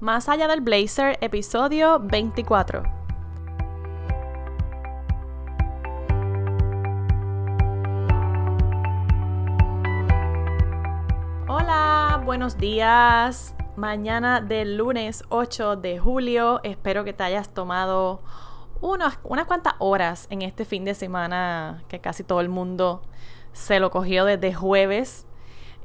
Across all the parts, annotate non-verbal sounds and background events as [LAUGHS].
Más allá del blazer, episodio 24. Hola, buenos días. Mañana del lunes 8 de julio. Espero que te hayas tomado unas, unas cuantas horas en este fin de semana que casi todo el mundo se lo cogió desde jueves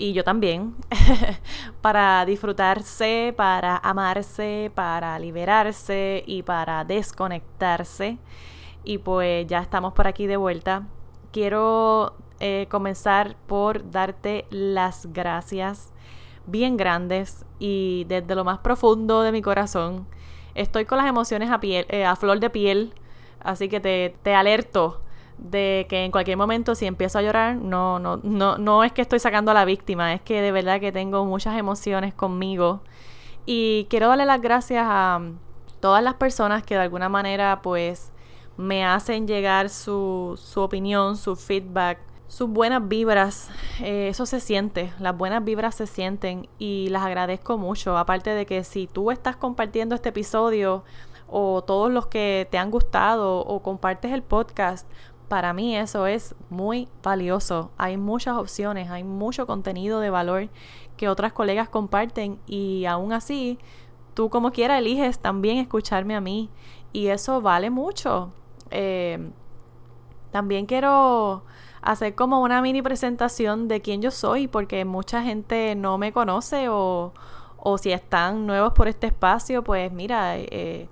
y yo también, [LAUGHS] para disfrutarse, para amarse, para liberarse y para desconectarse. Y pues ya estamos por aquí de vuelta. Quiero eh, comenzar por darte las gracias bien grandes y desde lo más profundo de mi corazón. Estoy con las emociones a, piel, eh, a flor de piel, así que te, te alerto de que en cualquier momento si empiezo a llorar, no, no, no, no es que estoy sacando a la víctima, es que de verdad que tengo muchas emociones conmigo. Y quiero darle las gracias a todas las personas que de alguna manera pues me hacen llegar su, su opinión, su feedback, sus buenas vibras. Eh, eso se siente, las buenas vibras se sienten y las agradezco mucho. Aparte de que si tú estás compartiendo este episodio o todos los que te han gustado o compartes el podcast, para mí eso es muy valioso. Hay muchas opciones, hay mucho contenido de valor que otras colegas comparten y aún así tú como quiera eliges también escucharme a mí y eso vale mucho. Eh, también quiero hacer como una mini presentación de quién yo soy porque mucha gente no me conoce o, o si están nuevos por este espacio, pues mira, eh,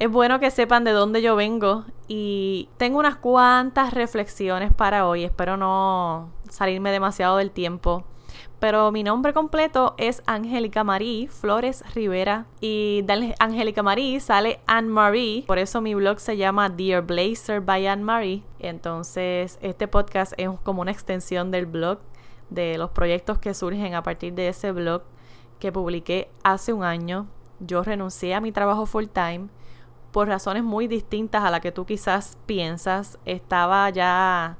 es bueno que sepan de dónde yo vengo y tengo unas cuantas reflexiones para hoy. Espero no salirme demasiado del tiempo. Pero mi nombre completo es Angélica Marie Flores Rivera. Y de Angélica Marie sale Anne Marie. Por eso mi blog se llama Dear Blazer by Anne Marie. Entonces, este podcast es como una extensión del blog, de los proyectos que surgen a partir de ese blog que publiqué hace un año. Yo renuncié a mi trabajo full time por razones muy distintas a la que tú quizás piensas. Estaba ya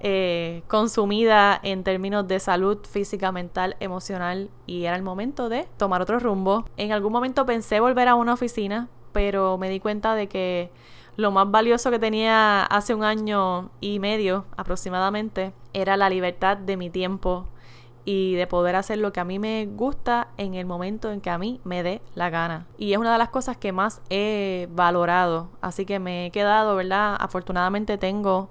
eh, consumida en términos de salud física, mental, emocional y era el momento de tomar otro rumbo. En algún momento pensé volver a una oficina, pero me di cuenta de que lo más valioso que tenía hace un año y medio aproximadamente era la libertad de mi tiempo y de poder hacer lo que a mí me gusta en el momento en que a mí me dé la gana. Y es una de las cosas que más he valorado. Así que me he quedado, ¿verdad? Afortunadamente tengo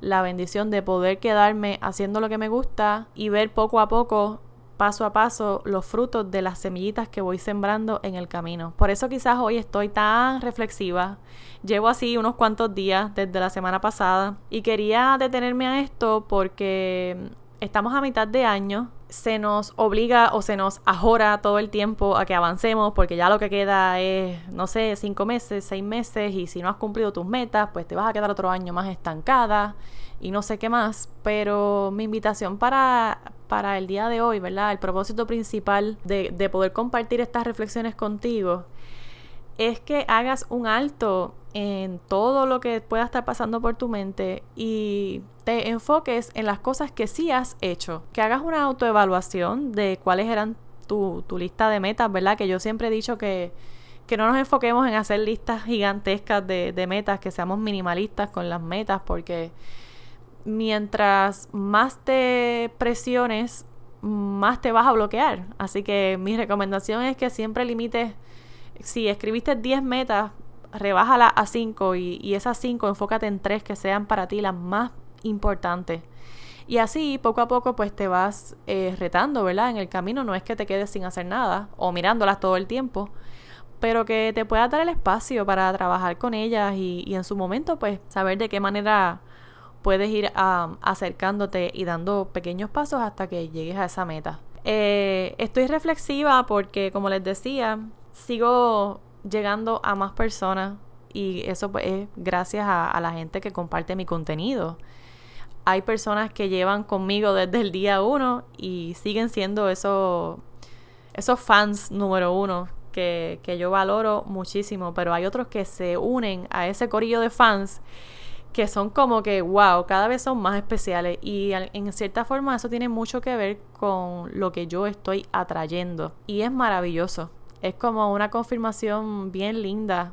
la bendición de poder quedarme haciendo lo que me gusta y ver poco a poco paso a paso los frutos de las semillitas que voy sembrando en el camino. Por eso quizás hoy estoy tan reflexiva. Llevo así unos cuantos días desde la semana pasada y quería detenerme a esto porque estamos a mitad de año, se nos obliga o se nos ajora todo el tiempo a que avancemos porque ya lo que queda es, no sé, cinco meses, seis meses y si no has cumplido tus metas, pues te vas a quedar otro año más estancada y no sé qué más. Pero mi invitación para, para el día de hoy, ¿verdad? El propósito principal de, de poder compartir estas reflexiones contigo es que hagas un alto en todo lo que pueda estar pasando por tu mente y te enfoques en las cosas que sí has hecho. Que hagas una autoevaluación de cuáles eran tu, lista de metas, ¿verdad? Que yo siempre he dicho que, que no nos enfoquemos en hacer listas gigantescas de, de metas, que seamos minimalistas con las metas, porque mientras más te presiones, más te vas a bloquear. Así que mi recomendación es que siempre limites, si escribiste 10 metas, rebájala a 5 y, esas 5 enfócate en 3 que sean para ti las más importantes. Y así poco a poco pues te vas eh, retando, ¿verdad? En el camino no es que te quedes sin hacer nada o mirándolas todo el tiempo, pero que te puedas dar el espacio para trabajar con ellas y, en su momento pues saber de qué manera puedes ir acercándote y dando pequeños pasos hasta que llegues a esa meta. Eh, estoy reflexiva porque como les decía, sigo llegando a más personas y eso pues, es gracias a, la gente que comparte mi contenido. Hay personas que llevan conmigo desde el día uno y siguen siendo esos, esos fans número uno que, que yo valoro muchísimo, pero hay otros que se unen a ese corillo de fans que son como que, wow, cada vez son más especiales. Y en cierta forma eso tiene mucho que ver con lo que yo estoy atrayendo. Y es maravilloso Es como una confirmación bien linda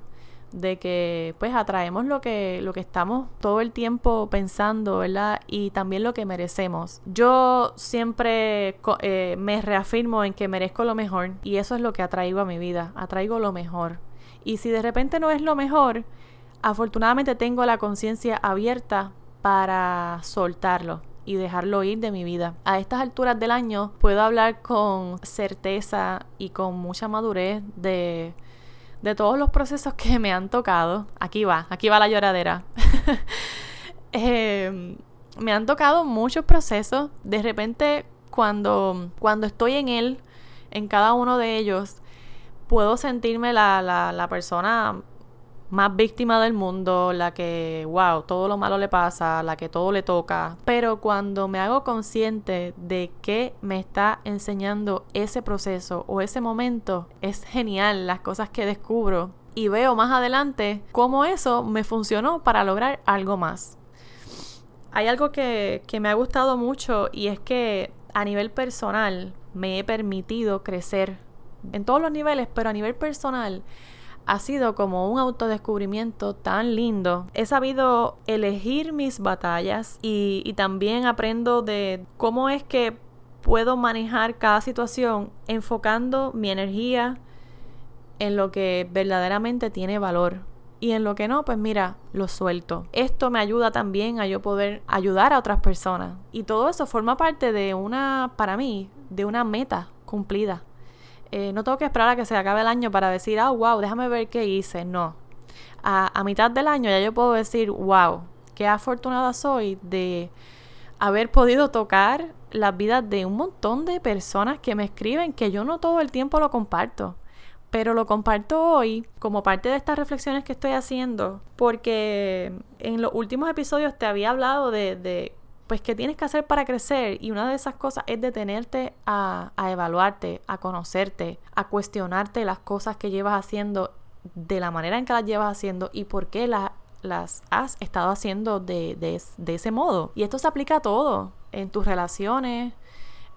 de que pues atraemos lo que, lo que estamos todo el tiempo pensando, ¿verdad? Y también lo que merecemos. Yo siempre eh, me reafirmo en que merezco lo mejor y eso es lo que atraigo a mi vida, atraigo lo mejor. Y si de repente no es lo mejor, afortunadamente tengo la conciencia abierta para soltarlo y dejarlo ir de mi vida. A estas alturas del año puedo hablar con certeza y con mucha madurez de de todos los procesos que me han tocado, aquí va, aquí va la lloradera. [LAUGHS] Em, me han tocado muchos procesos. De repente, cuando, cuando estoy en él, en cada uno de ellos, puedo sentirme la, la, la persona más víctima del mundo, la que, wow, todo lo malo le pasa, la que todo le toca. Pero cuando me hago consciente de qué me está enseñando ese proceso o ese momento, es genial las cosas que descubro y veo más adelante cómo eso me funcionó para lograr algo más. Hay algo que, que me ha gustado mucho y es que a nivel personal me he permitido crecer en todos los niveles, pero a nivel personal ha sido como un autodescubrimiento tan lindo. He sabido elegir mis batallas y, también aprendo de cómo es que puedo manejar cada situación enfocando mi energía en lo que verdaderamente tiene valor. Y en lo que no, pues mira, lo suelto. Esto me ayuda también a yo poder ayudar a otras personas. Y todo eso forma parte de una, para mí, de una meta cumplida. Eh, no tengo que esperar a que se acabe el año para decir, ah, wow, déjame ver qué hice. No. A, mitad del año ya yo puedo decir, wow, qué afortunada soy de haber podido tocar las vidas de un montón de personas que me escriben que yo no todo el tiempo lo comparto. Pero lo comparto hoy como parte de estas reflexiones que estoy haciendo, porque en los últimos episodios te había hablado de pues qué tienes que hacer para crecer y una de esas cosas es detenerte a, a evaluarte, a conocerte, a cuestionarte las cosas que llevas haciendo de la manera en que las llevas haciendo y por qué las las has estado haciendo de, de, ese modo. Y esto se aplica a todo, en tus relaciones,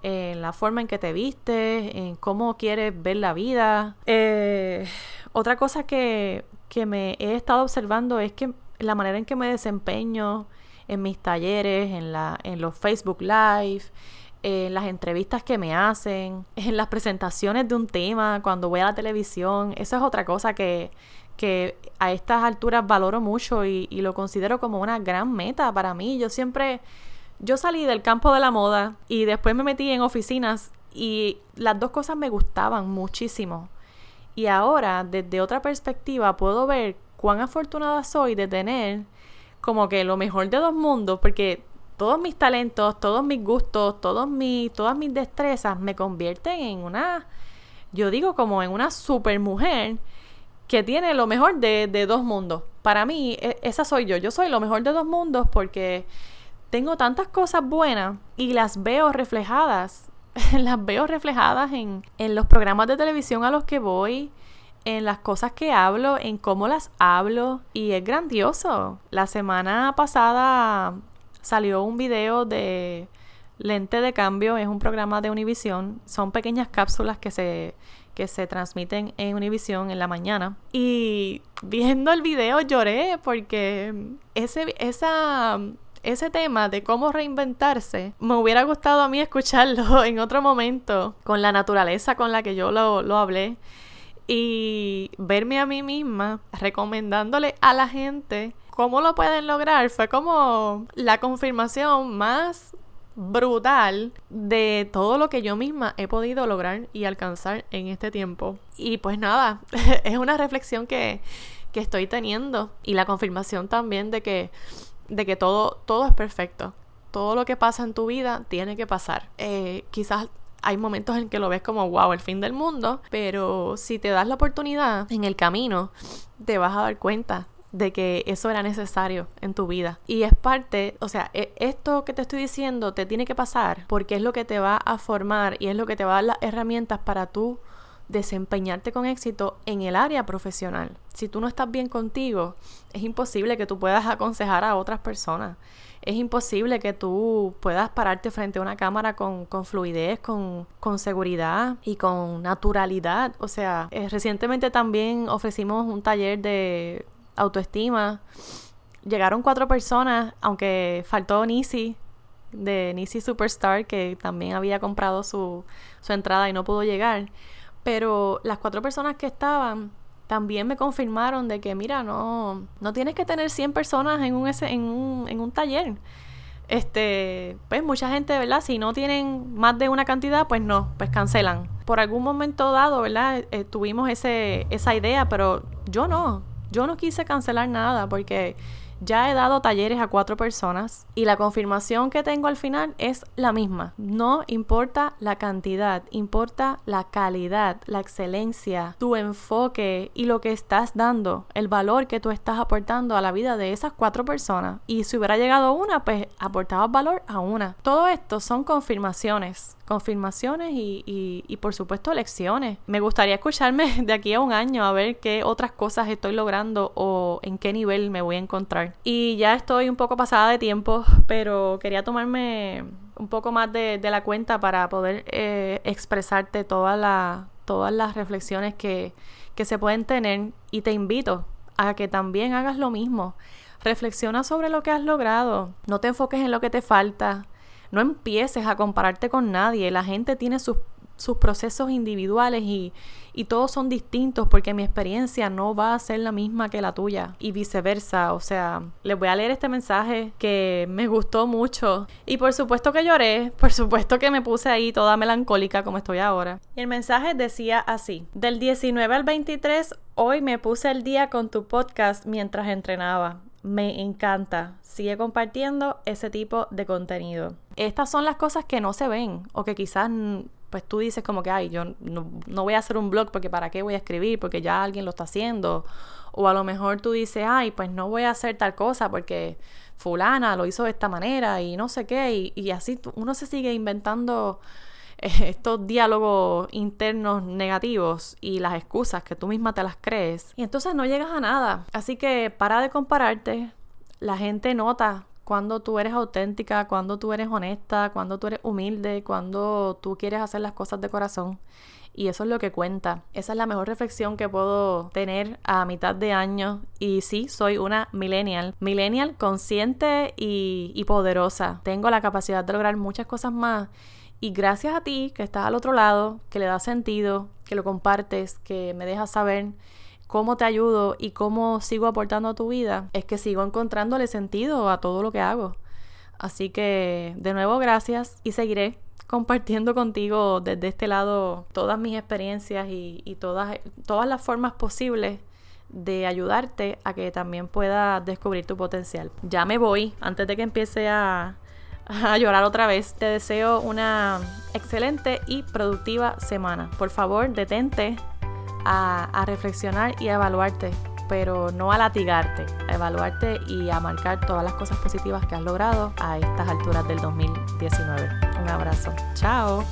en la forma en que te vistes, en cómo quieres ver la vida. Eh, otra cosa que, que me he estado observando es que la manera en que me desempeño en mis talleres, en, la, en los Facebook Live, en las entrevistas que me hacen, [LAUGHS] en las presentaciones de un tema, cuando voy a la televisión. Eso es otra cosa que, que a estas alturas valoro mucho y, y, lo considero como una gran meta para mí. Yo siempre, yo salí del campo de la moda y después me metí en oficinas y las dos cosas me gustaban muchísimo. Y ahora, desde otra perspectiva, puedo ver cuán afortunada soy de tener como que lo mejor de dos mundos, porque todos mis talentos, todos mis gustos, todos mis, todas mis destrezas me convierten en una, yo digo como en una super mujer que tiene lo mejor de, de dos mundos. Para mí, e, esa soy yo. Yo soy lo mejor de dos mundos porque tengo tantas cosas buenas y las veo reflejadas. [LAUGHS] las veo reflejadas en, en los programas de televisión a los que voy, en las cosas que hablo, en cómo las hablo y es grandioso. La semana pasada salió un video de Lente de Cambio, es un programa de Univision, son pequeñas cápsulas que se que se transmiten en Univision en la mañana. Y viendo el video lloré porque ese esa ese tema de cómo reinventarse, me hubiera gustado a mí escucharlo [LAUGHS] en otro momento, con la naturaleza con la que yo lo, lo hablé y verme a mí misma recomendándole a la gente cómo lo pueden lograr fue como la confirmación más brutal de todo lo que yo misma he podido lograr y alcanzar en este tiempo. Y pues nada, [LAUGHS] es una reflexión que, que estoy teniendo y la confirmación también de que, de que todo, todo es perfecto. Todo lo que pasa en tu vida tiene que pasar. Eh, quizás hay momentos en que lo ves como, wow, el fin del mundo, pero si te das la oportunidad en el camino, te vas a dar cuenta de que eso era necesario en tu vida. Y es parte, o sea, e, esto que te estoy diciendo te tiene que pasar porque es lo que te va a formar y es lo que te va a dar las herramientas para tú desempeñarte con éxito en el área profesional. Si tú no estás bien contigo, es imposible que tú puedas aconsejar a otras personas. Es imposible que tú puedas pararte frente a una cámara con, fluidez, con, seguridad y con naturalidad. O sea, eh, recientemente también ofrecimos un taller de autoestima. Llegaron cuatro personas, aunque faltó Nisi, de Nisi Superstar, que también había comprado su, su entrada y no pudo llegar. Pero las cuatro personas que estaban también me confirmaron de que, mira, no, no tienes que tener 100 personas en un, en un, en un taller. Este, pues mucha gente, ¿verdad? Si no tienen más de una cantidad, pues no, pues cancelan. Por algún momento dado, ¿verdad? Eh, tuvimos ese, esa idea, pero yo no. Yo no quise cancelar nada porque ya he dado talleres a cuatro personas y la confirmación que tengo al final es la misma. No importa la cantidad, importa la calidad, la excelencia, tu enfoque y lo que estás dando, el valor que tú estás aportando a la vida de esas cuatro personas. Y si hubiera llegado una, pues aportabas valor a una. Todo esto son confirmaciones confirmaciones y, y, por supuesto lecciones. Me gustaría escucharme [LAUGHS] de aquí a un año a ver qué otras cosas estoy logrando o en qué nivel me voy a encontrar. Y ya estoy un poco pasada de tiempo, pero quería tomarme un poco más de, la cuenta para poder eh, expresarte todas las reflexiones que, que se pueden tener y te invito a que también hagas lo mismo. Reflexiona sobre lo que has logrado. No te enfoques en lo que te falta. No empieces a compararte con nadie. La gente tiene sus, procesos individuales y, y, todos son distintos porque mi experiencia no va a ser la misma que la tuya y viceversa. O sea, les voy a leer este mensaje que me gustó mucho y por supuesto que lloré, por supuesto que me puse ahí toda melancólica como estoy ahora. Y el mensaje decía así, del 19 al 23, hoy me puse el día con tu podcast mientras entrenaba. Me encanta. Sigue compartiendo ese tipo de contenido. Estas son las cosas que no se ven o que quizás pues tú dices como que, ay, yo no, voy a hacer un blog porque para qué voy a escribir, porque ya alguien lo está haciendo. O a lo mejor tú dices, ay, pues no voy a hacer tal cosa porque fulana lo hizo de esta manera y no sé qué. Y, y así uno se sigue inventando [LAUGHS] estos diálogos internos negativos y las excusas que tú misma te las crees. Y entonces no llegas a nada. Así que para de compararte. La gente nota cuando tú eres auténtica, cuando tú eres honesta, cuando tú eres humilde, cuando tú quieres hacer las cosas de corazón. Y eso es lo que cuenta. Esa es la mejor reflexión que puedo tener a mitad de año. Y sí, soy una millennial. Millennial consciente y, y poderosa. Tengo la capacidad de lograr muchas cosas más y gracias a ti que estás al otro lado, que le das sentido, que lo compartes, que me dejas saber cómo te ayudo y cómo sigo aportando a tu vida, es que sigo encontrándole sentido a todo lo que hago. Así que de nuevo gracias y seguiré compartiendo contigo desde este lado todas mis experiencias y, y todas, todas las formas posibles de ayudarte a que también puedas descubrir tu potencial. Ya me voy antes de que empiece a [LAUGHS] a llorar otra vez. Te deseo una excelente y productiva semana. Por favor, detente a, reflexionar y a evaluarte, pero no a latigarte, a evaluarte y a marcar todas las cosas positivas que has logrado a estas alturas del 2019. Un abrazo. Chao.